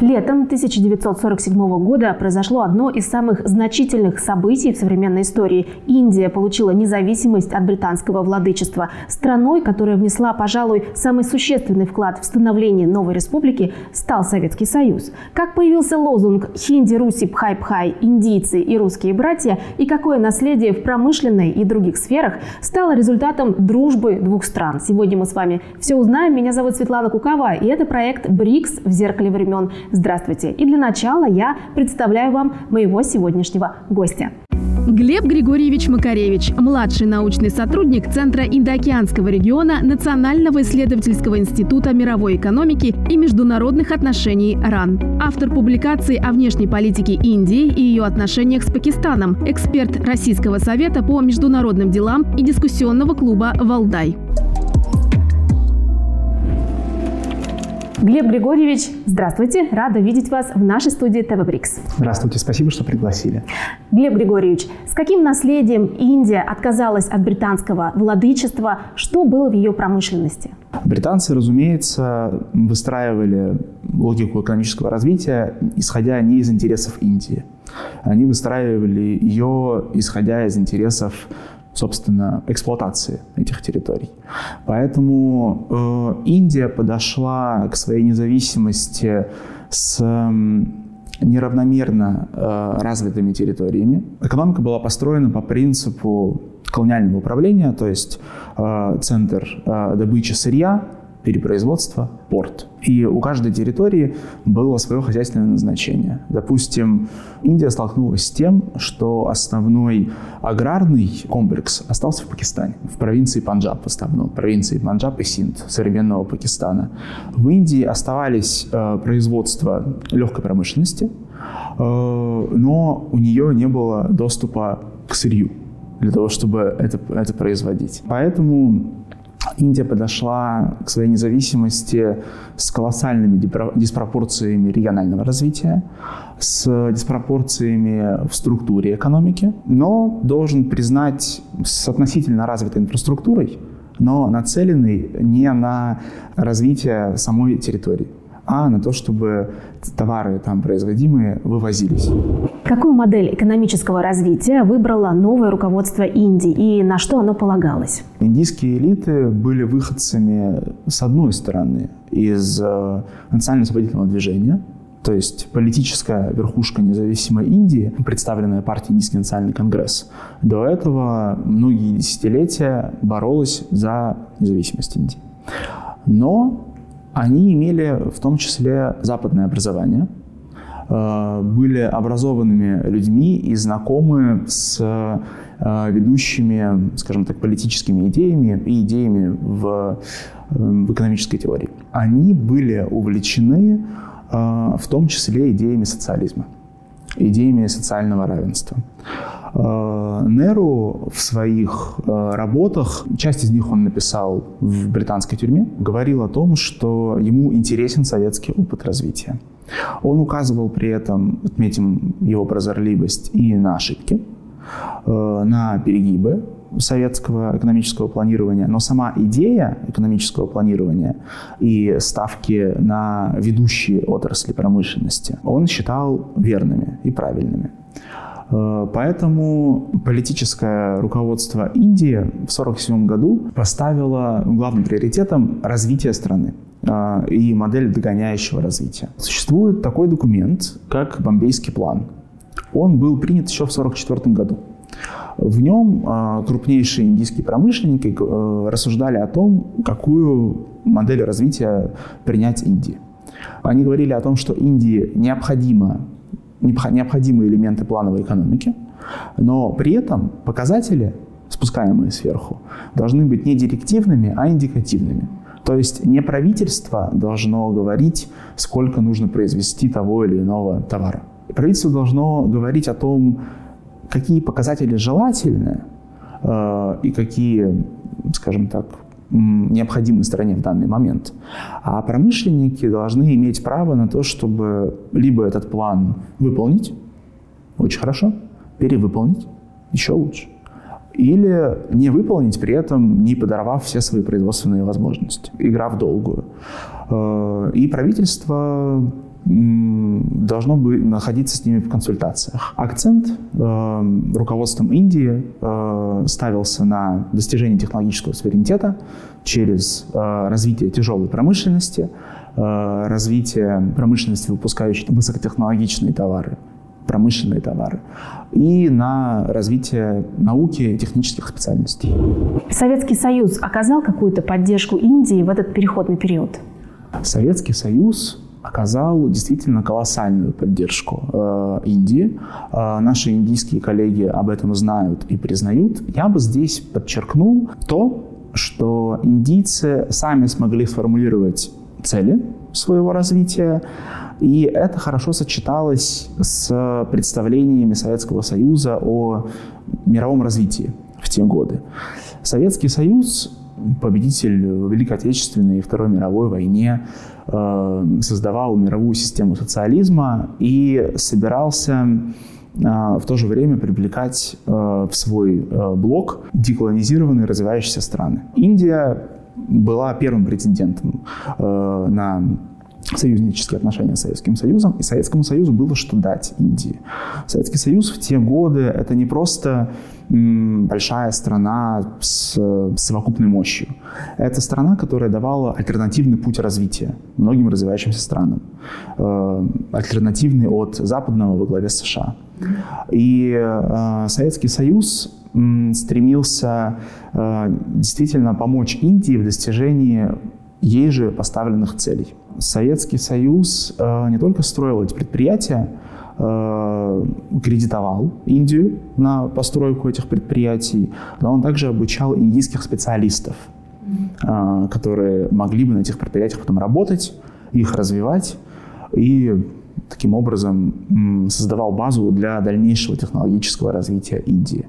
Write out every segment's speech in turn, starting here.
Летом 1947 года произошло одно из самых значительных событий в современной истории. Индия получила независимость от британского владычества. Страной, которая внесла, пожалуй, самый существенный вклад в становление новой республики, стал Советский Союз. Как появился лозунг «Хинди, Руси, Пхай-Пхай, индийцы и русские братья» и какое наследие в промышленной и других сферах стало результатом дружбы двух стран. Сегодня мы с вами все узнаем. Меня зовут Светлана Кукова, и это проект «БРИКС в зеркале времен». Здравствуйте! И для начала я представляю вам моего сегодняшнего гостя. Глеб Григорьевич Макаревич, младший научный сотрудник Центра Индоокеанского региона Национального исследовательского института мировой экономики и международных отношений РАН. Автор публикаций о внешней политике Индии и ее отношениях с Пакистаном, эксперт Российского совета по международным делам и дискуссионного клуба «Валдай». Глеб Григорьевич, здравствуйте. Рада видеть вас в нашей студии ТВ Брикс. Здравствуйте, спасибо, что пригласили. Глеб Григорьевич, с каким наследием Индия отказалась от британского владычества? Что было в ее промышленности? Британцы, разумеется, выстраивали логику экономического развития, исходя не из интересов Индии. Они выстраивали ее, исходя из интересов собственно, эксплуатации этих территорий. Поэтому э, Индия подошла к своей независимости с э, неравномерно э, развитыми территориями. Экономика была построена по принципу колониального управления, то есть э, центр э, добычи сырья перепроизводства, порт. И у каждой территории было свое хозяйственное назначение. Допустим, Индия столкнулась с тем, что основной аграрный комплекс остался в Пакистане, в провинции Панджаб в основном, провинции Панджаб и Синд, современного Пакистана. В Индии оставались э, производства легкой промышленности, э, но у нее не было доступа к сырью для того, чтобы это, это производить. Поэтому Индия подошла к своей независимости с колоссальными диспропорциями регионального развития, с диспропорциями в структуре экономики, но должен признать с относительно развитой инфраструктурой, но нацеленный не на развитие самой территории а на то, чтобы товары там производимые вывозились. Какую модель экономического развития выбрало новое руководство Индии и на что оно полагалось? Индийские элиты были выходцами, с одной стороны, из э, национально-освободительного движения, то есть политическая верхушка независимой Индии, представленная партией Индийский национальный конгресс, до этого многие десятилетия боролась за независимость Индии. Но они имели в том числе западное образование, э, были образованными людьми и знакомы с э, ведущими, скажем так, политическими идеями и идеями в, э, в экономической теории. Они были увлечены в том числе идеями социализма, идеями социального равенства. Э, Неру в своих э, работах, часть из них он написал в британской тюрьме, говорил о том, что ему интересен советский опыт развития. Он указывал при этом, отметим его прозорливость, и на ошибки, э, на перегибы советского экономического планирования, но сама идея экономического планирования и ставки на ведущие отрасли промышленности он считал верными и правильными. Э, поэтому политическое руководство Индии в 1947 году поставило главным приоритетом развитие страны э, и модель догоняющего развития. Существует такой документ, как Бомбейский план. Он был принят еще в 1944 году. В нем э, крупнейшие индийские промышленники рассуждали о том, какую модель развития принять Индии. Они говорили о том, что Индии необходимо необходимые элементы плановой экономики, но при этом показатели, спускаемые сверху, должны быть не директивными, а индикативными. То есть не правительство должно говорить, сколько нужно произвести того или иного товара. Правительство должно говорить о том, какие показатели желательны э, и какие, скажем так, необходимой стране в данный момент. А промышленники должны иметь право на то, чтобы либо этот план выполнить, очень хорошо, перевыполнить, еще лучше, или не выполнить при этом, не подорвав все свои производственные возможности, игра в долгую. Э, и правительство должно бы находиться с ними в консультациях. Акцент э, руководством Индии э, ставился на достижение технологического суверенитета через э, развитие тяжелой промышленности, э, развитие промышленности, выпускающей высокотехнологичные товары, промышленные товары, и на развитие науки и технических специальностей. Советский Союз оказал какую-то поддержку Индии в этот переходный период? Советский Союз оказал действительно колоссальную поддержку э, Индии. Э, наши индийские коллеги об этом знают и признают. Я бы здесь подчеркнул то, что индийцы сами смогли сформулировать цели своего развития, и это хорошо сочеталось с представлениями Советского Союза о мировом развитии в те годы. Советский Союз победитель Великой Отечественной и Второй мировой войне, э, создавал мировую систему социализма и собирался э, в то же время привлекать э, в свой блок деколонизированные развивающиеся страны. Индия была первым претендентом на союзнические отношения с Советским Союзом, и Советскому Союзу было что дать Индии. Советский Союз в те годы — это не просто большая страна с совокупной мощью. Это страна, которая давала альтернативный путь развития многим развивающимся странам. Э, альтернативный от западного во главе США. И э, Советский Союз стремился э, действительно помочь Индии в достижении ей же поставленных целей. Советский Союз не только строил эти предприятия, э, кредитовал Индию на постройку этих предприятий, но он также обучал индийских специалистов, э, которые могли бы на этих предприятиях потом работать, их развивать и таким образом создавал базу для дальнейшего технологического развития Индии.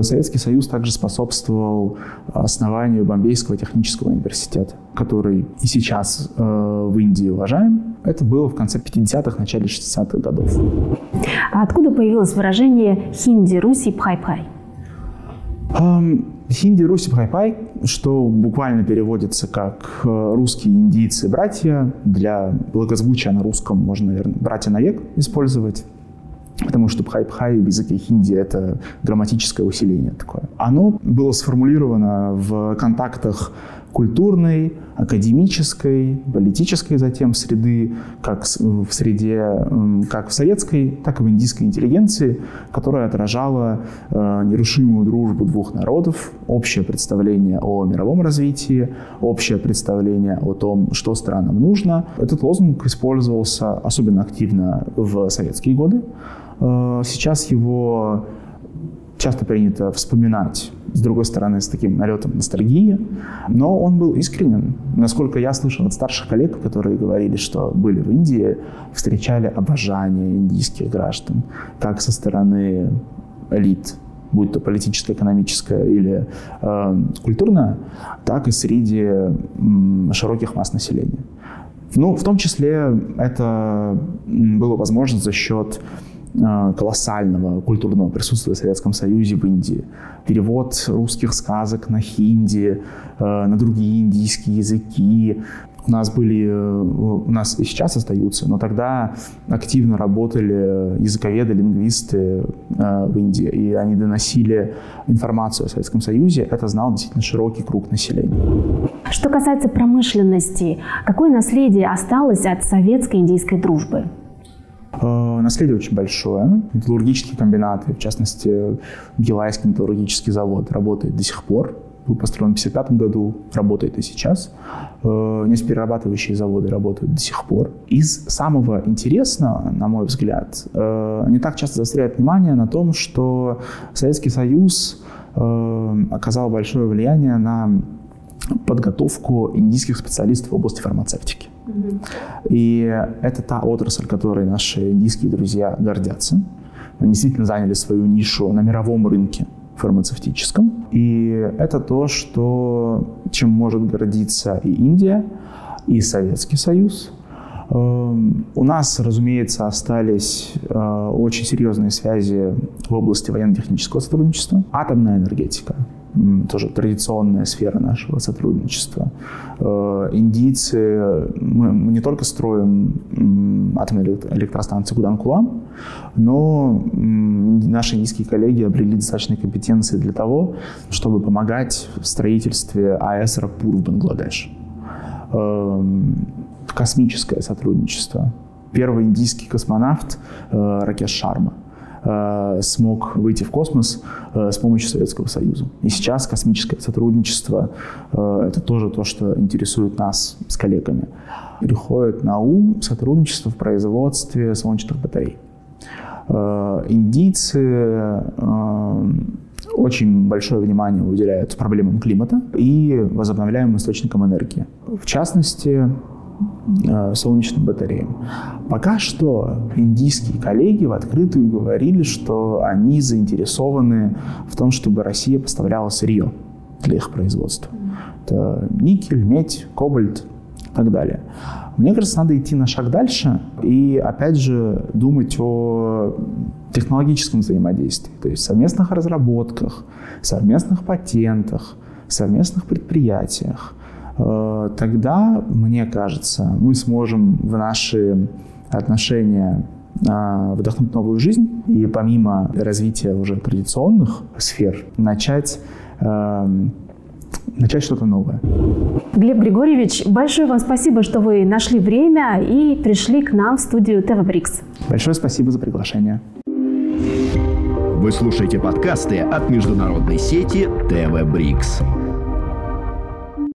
Советский Союз также способствовал основанию Бомбейского технического университета, который и сейчас э, в Индии уважаем. Это было в конце 50-х, начале 60-х годов. А откуда появилось выражение «хинди Руси пхай-пхай»? Хинди, Руси, Пхайпай, что буквально переводится как э, русские индийцы братья. Для благозвучия на русском можно, наверное, братья навек использовать. Потому что пхай-пхай в языке хинди — это грамматическое усиление такое. Оно было сформулировано в контактах культурной, академической, политической затем среды, как в среде как в советской, так и в индийской интеллигенции, которая отражала э, нерушимую дружбу двух народов, общее представление о мировом развитии, общее представление о том, что странам нужно. Этот лозунг использовался особенно активно в советские годы. Э, сейчас его часто принято вспоминать, с другой стороны, с таким налетом ностальгии, но он был искренен. Насколько я слышал от старших коллег, которые говорили, что были в Индии, встречали обожание индийских граждан, как со стороны элит, будь то политическая, экономическая или э, культурная, так и среди э, широких масс населения. Ну, в том числе это было возможно за счет колоссального культурного присутствия в Советском Союзе в Индии. Перевод русских сказок на хинди, э, на другие индийские языки. У нас были, э, у нас и сейчас остаются, но тогда активно работали языковеды, лингвисты в Индии, и они доносили информацию о Советском Союзе. Это знал действительно широкий круг населения. Что касается промышленности, какое наследие осталось от советско индийской дружбы? Э, наследие очень большое. Металлургические комбинаты, в частности, Гилайский металлургический завод работает до сих пор. Был построен в 1955 году, работает и сейчас. Э, нефтеперерабатывающие заводы работают до сих пор. Из самого интересного, на мой взгляд, э, не так часто заостряют внимание на том, что Советский Союз оказал большое влияние на подготовку индийских специалистов в области фармацевтики. И это та отрасль, которой наши индийские друзья гордятся. Они действительно заняли свою нишу на мировом рынке фармацевтическом. И это то, что, чем может гордиться и Индия, и Советский Союз. Эм, у нас, разумеется, остались э, очень серьезные связи в области военно-технического сотрудничества. Атомная энергетика, тоже традиционная сфера нашего сотрудничества. Э, индийцы, мы не только строим атомные электростанции Гуданкулам, но наши индийские коллеги обрели достаточные компетенции для того, чтобы помогать в строительстве АЭС Рапур в Бангладеш эм, космическое сотрудничество. Первый индийский космонавт э, Ракеш Шарма э, смог выйти в космос э, с помощью Советского Союза. И сейчас космическое сотрудничество э, – это тоже то, что интересует нас с коллегами. Приходит на ум сотрудничество в производстве солнечных батарей. Э, индийцы э, очень большое внимание уделяют проблемам климата и возобновляемым источникам энергии. В частности, Э, солнечным батареям. Пока что индийские коллеги в открытую говорили, что они заинтересованы в том, чтобы Россия поставляла сырье для их производства. Это никель, медь, кобальт и так далее. Мне кажется, надо идти на шаг дальше и, опять же, думать о технологическом взаимодействии, то есть совместных разработках, совместных патентах, совместных предприятиях – Э, тогда, мне кажется, мы сможем в наши отношения а, вдохнуть новую жизнь и помимо развития уже традиционных сфер начать эм, начать что-то новое. Глеб Григорьевич, большое вам спасибо, что вы нашли время и пришли к нам в студию ТВ Брикс. Большое спасибо за приглашение. Вы слушаете подкасты от международной сети ТВ Брикс.